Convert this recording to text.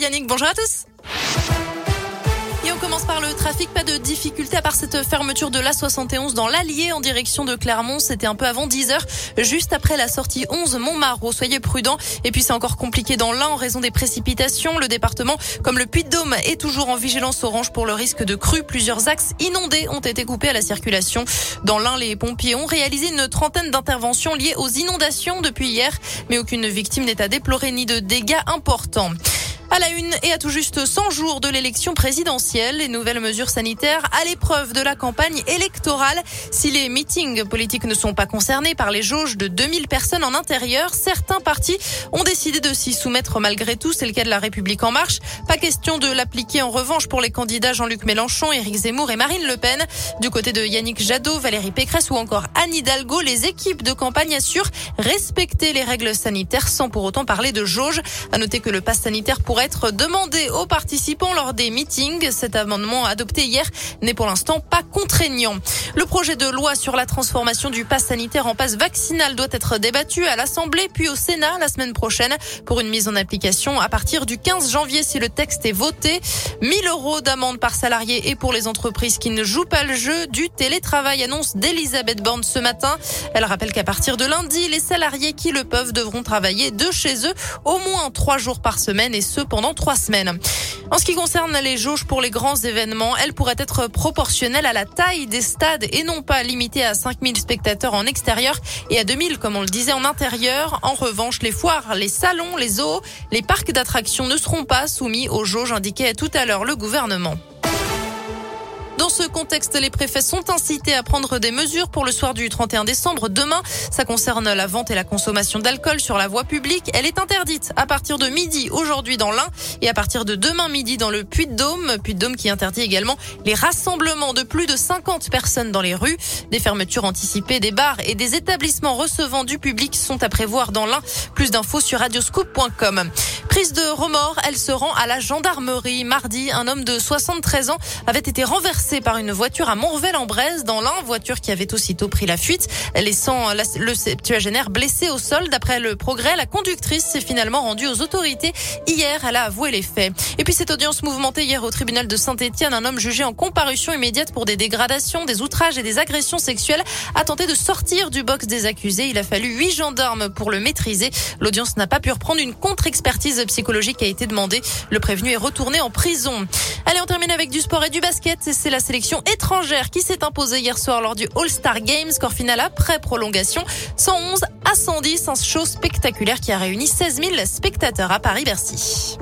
Yannick, bonjour à tous. Et on commence par le trafic. Pas de difficulté à part cette fermeture de l'A71 dans l'Allier en direction de Clermont. C'était un peu avant 10 heures, juste après la sortie 11 Montmartre. Soyez prudents. Et puis c'est encore compliqué dans l'Ain en raison des précipitations. Le département, comme le Puy-de-Dôme, est toujours en vigilance orange pour le risque de crue. Plusieurs axes inondés ont été coupés à la circulation. Dans l'Ain, les pompiers ont réalisé une trentaine d'interventions liées aux inondations depuis hier, mais aucune victime n'est à déplorer ni de dégâts importants. À la une et à tout juste 100 jours de l'élection présidentielle, les nouvelles mesures sanitaires à l'épreuve de la campagne électorale. Si les meetings politiques ne sont pas concernés par les jauges de 2000 personnes en intérieur, certains partis ont décidé de s'y soumettre malgré tout. C'est le cas de la République en marche. Pas question de l'appliquer en revanche pour les candidats Jean-Luc Mélenchon, Éric Zemmour et Marine Le Pen. Du côté de Yannick Jadot, Valérie Pécresse ou encore Anne Hidalgo, les équipes de campagne assurent respecter les règles sanitaires sans pour autant parler de jauge. À noter que le pass sanitaire pour être demandé aux participants lors des meetings. Cet amendement adopté hier n'est pour l'instant pas contraignant. Le projet de loi sur la transformation du pass sanitaire en passe vaccinal doit être débattu à l'Assemblée puis au Sénat la semaine prochaine pour une mise en application à partir du 15 janvier si le texte est voté. 1000 euros d'amende par salarié et pour les entreprises qui ne jouent pas le jeu du télétravail annonce d'Elisabeth Borne ce matin. Elle rappelle qu'à partir de lundi, les salariés qui le peuvent devront travailler de chez eux au moins trois jours par semaine et ce pendant trois semaines. En ce qui concerne les jauges pour les grands événements, elles pourraient être proportionnelles à la taille des stades et non pas limitées à 5000 spectateurs en extérieur et à 2000 comme on le disait en intérieur. En revanche, les foires, les salons, les zoos, les parcs d'attractions ne seront pas soumis aux jauges indiquées tout à l'heure le gouvernement. Dans ce contexte, les préfets sont incités à prendre des mesures pour le soir du 31 décembre. Demain, ça concerne la vente et la consommation d'alcool sur la voie publique. Elle est interdite à partir de midi aujourd'hui dans l'Ain et à partir de demain midi dans le Puy-de-Dôme. Puy-de-Dôme qui interdit également les rassemblements de plus de 50 personnes dans les rues. Des fermetures anticipées des bars et des établissements recevant du public sont à prévoir dans l'Ain. Plus d'infos sur radioscoop.com. Prise de remords, elle se rend à la gendarmerie. Mardi, un homme de 73 ans avait été renversé par une voiture à Montrevel-en-Bresse dans l'un, voiture qui avait aussitôt pris la fuite, laissant le septuagénaire blessé au sol. D'après le progrès, la conductrice s'est finalement rendue aux autorités. Hier, elle a avoué les faits. Et puis cette audience mouvementée hier au tribunal de Saint-Etienne, un homme jugé en comparution immédiate pour des dégradations, des outrages et des agressions sexuelles a tenté de sortir du box des accusés. Il a fallu huit gendarmes pour le maîtriser. L'audience n'a pas pu reprendre une contre-expertise psychologique a été demandée. Le prévenu est retourné en prison. Allez, on termine avec du sport et du basket. C'est la sélection étrangère qui s'est imposée hier soir lors du All-Star Games. Score final après prolongation. 111 à 110. Un show spectaculaire qui a réuni 16 000 spectateurs à Paris-Bercy.